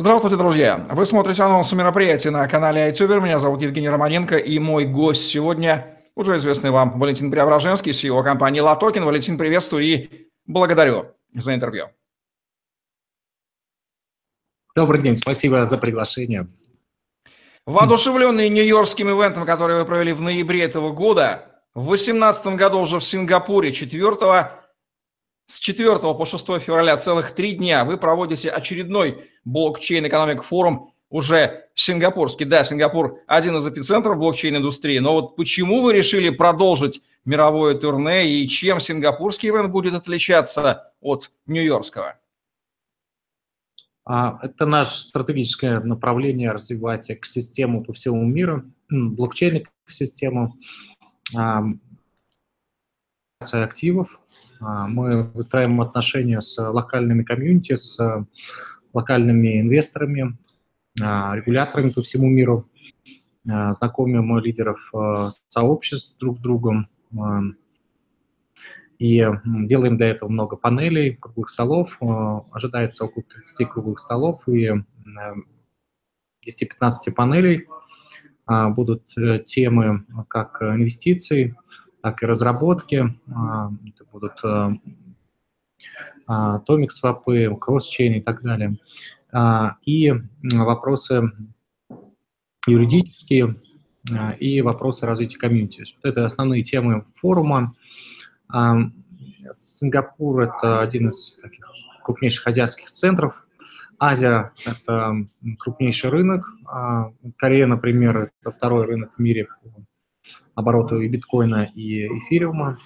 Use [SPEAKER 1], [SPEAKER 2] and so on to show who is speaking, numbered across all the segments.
[SPEAKER 1] Здравствуйте, друзья! Вы смотрите анонсы мероприятий на канале iTuber. Меня зовут Евгений Романенко и мой гость сегодня уже известный вам Валентин Преображенский, CEO компании Латокин. Валентин, приветствую и благодарю за интервью.
[SPEAKER 2] Добрый день, спасибо за приглашение.
[SPEAKER 1] Воодушевленный нью-йоркским ивентом, который вы провели в ноябре этого года, в 2018 году уже в Сингапуре 4 с 4 по 6 февраля целых три дня вы проводите очередной блокчейн-экономик форум, уже сингапурский. Да, Сингапур один из эпицентров блокчейн-индустрии, но вот почему вы решили продолжить мировое турне и чем сингапурский ивент будет отличаться от нью-йоркского?
[SPEAKER 2] А, это наше стратегическое направление развивать экосистему по всему миру, блокчейн-экосистему, активов, мы выстраиваем отношения с локальными комьюнити, с локальными инвесторами, а, регуляторами по всему миру, а, знакомим лидеров сообществ друг с другом. И делаем для этого много панелей, круглых столов. Ожидается около 30 круглых столов и 10-15 панелей. Будут э, темы как инвестиции, так и разработки. А, это будут томик свапы, кросс-чейн и так далее. А, и вопросы юридические а, и вопросы развития комьюнити. Вот это основные темы форума. Сингапур – это один из таких крупнейших азиатских центров. Азия – это крупнейший рынок. Корея, например, это второй рынок в мире обороту и биткоина, и эфириума.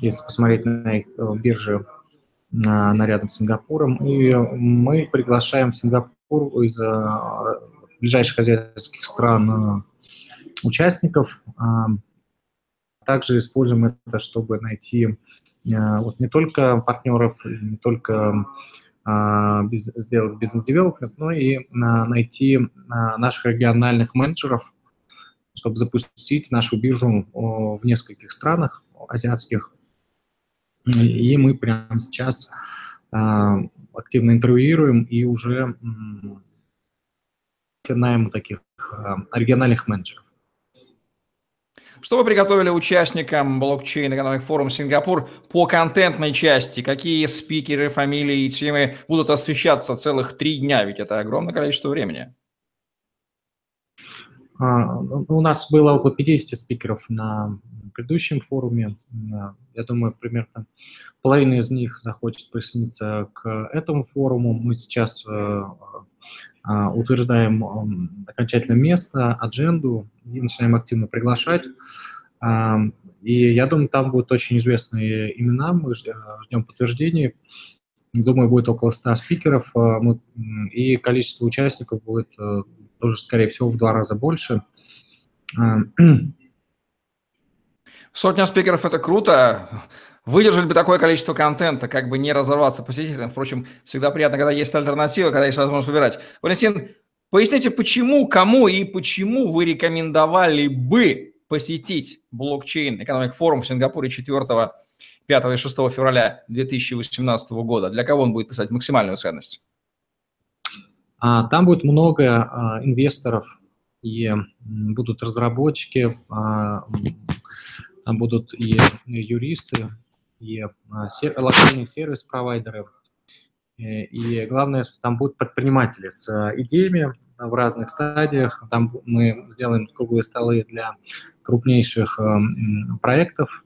[SPEAKER 2] Если посмотреть на их э, биржи на, рядом с Сингапуром. И мы приглашаем Сингапур из э, ближайших азиатских стран э, участников. А, также используем это, чтобы найти вот не только партнеров, не только а, сделать бизнес-девелопмент, но и найти наших региональных менеджеров, чтобы запустить нашу биржу в нескольких странах азиатских. И мы прямо сейчас а, активно интервьюируем и уже начинаем таких а, региональных менеджеров.
[SPEAKER 1] Что вы приготовили участникам блокчейн экономик форум Сингапур по контентной части? Какие спикеры, фамилии и темы будут освещаться целых три дня? Ведь это огромное количество времени.
[SPEAKER 2] А, у нас было около 50 спикеров на предыдущем форуме. Я думаю, примерно половина из них захочет присоединиться к этому форуму. Мы сейчас э, а, утверждаем окончательное место, адженду и начинаем активно приглашать. И я думаю, там будут очень известные имена, мы ждем подтверждений. Думаю, будет около 100 спикеров, и количество участников будет э, тоже, скорее всего, в два раза больше. А,
[SPEAKER 1] Сотня спикеров – это круто. Выдержать бы такое количество контента, как бы не разорваться посетителям. Впрочем, всегда приятно, когда есть альтернатива, когда есть возможность выбирать. Валентин, поясните, почему, кому и почему вы рекомендовали бы посетить блокчейн экономик форум в Сингапуре 4, 5 и 6 февраля 2018 года? Для кого он будет писать максимальную ценность?
[SPEAKER 2] А, там будет много а, инвесторов, и будут разработчики, а, там будут и юристы, и локальные сервис-провайдеры. И главное, что там будут предприниматели с идеями в разных стадиях. Там мы сделаем круглые столы для крупнейших проектов.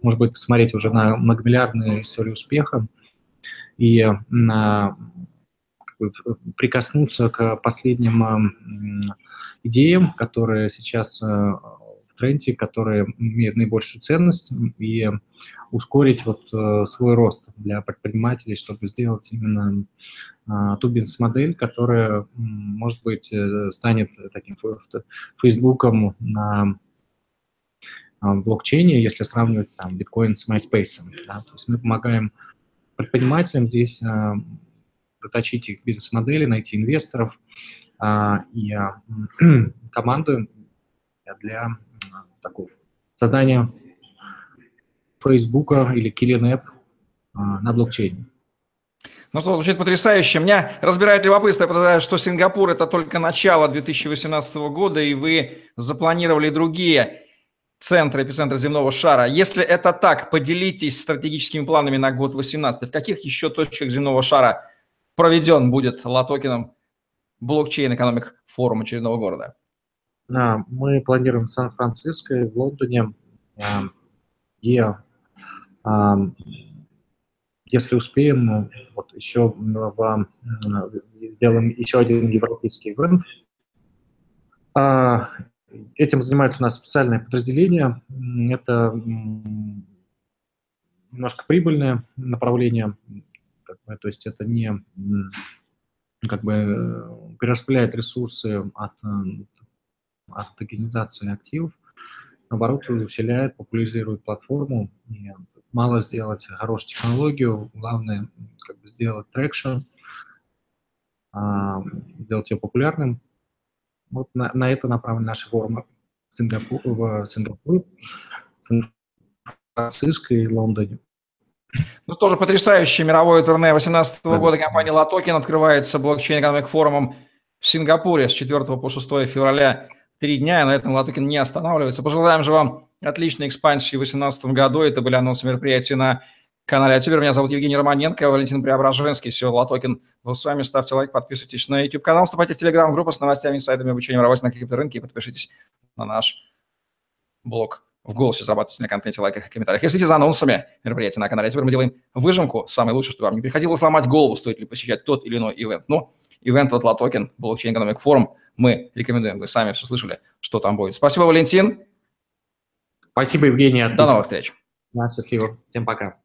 [SPEAKER 2] Может быть, посмотреть уже на многомиллиардные истории успеха. И на прикоснуться к последним идеям, которые сейчас э, в тренде, которые имеют наибольшую ценность, и ускорить вот э, свой рост для предпринимателей, чтобы сделать именно а, ту бизнес-модель, которая, может быть, э, станет таким Фейсбуком на а, блокчейне, если сравнивать там биткоин с MySpace. Да? То есть мы помогаем предпринимателям здесь проточить их бизнес-модели, найти инвесторов а, и команду для такого создания Фейсбука или Killing App а, на блокчейне.
[SPEAKER 1] Ну что, звучит потрясающе. Меня разбирает любопытство, потому что Сингапур – это только начало 2018 года, и вы запланировали другие центры, эпицентры земного шара. Если это так, поделитесь стратегическими планами на год 2018. В каких еще точках земного шара проведен будет Латокином блокчейн экономик форум очередного города?
[SPEAKER 2] Мы планируем в Сан-Франциско и в Лондоне. И если успеем, ну, вот еще сделаем еще один европейский. А, этим занимается у нас специальное подразделение. Это немножко прибыльное направление, то есть это не как бы перераспределяет ресурсы от, от токенизации активов, наоборот, усиляет, популяризирует платформу и мало сделать хорошую технологию, главное как бы сделать traction, а, сделать ее популярным. Вот на, на это направлены наши форумы в, Сингапур, в Сингапуре, Сан-Франциско и Лондоне.
[SPEAKER 1] Ну, тоже потрясающее мировое турне 2018 года компания Latoken открывается блокчейн-экономик форумом в Сингапуре с 4 по 6 февраля. Три дня, и на этом Latoken не останавливается. Пожелаем же вам отличной экспансии в 2018 году. Это были анонсы мероприятий на канале Ютубер. Меня зовут Евгений Романенко, Валентин Преображенский, CEO LATOKEN. Вы с нами. Ставьте лайк, подписывайтесь на YouTube-канал, вступайте в Telegram-группу с новостями, сайтами обучения работе на крипторынке и подпишитесь на наш блог в Голосе зарабатывайте на контенте, лайках и комментариях. Если за анонсами мероприятия на канале Ютубер, мы делаем выжимку, самое лучшее, чтобы вам не приходилось ломать голову, стоит ли посещать тот или иной ивент. Ну, ивент от LATOKEN, Blockchain Economic Forum, мы рекомендуем. Вы сами все слышали, что там будет. Спасибо, Валентин.
[SPEAKER 2] Спасибо, Евгений.
[SPEAKER 1] До новых встреч.
[SPEAKER 2] Да, счастливо. Всем пока.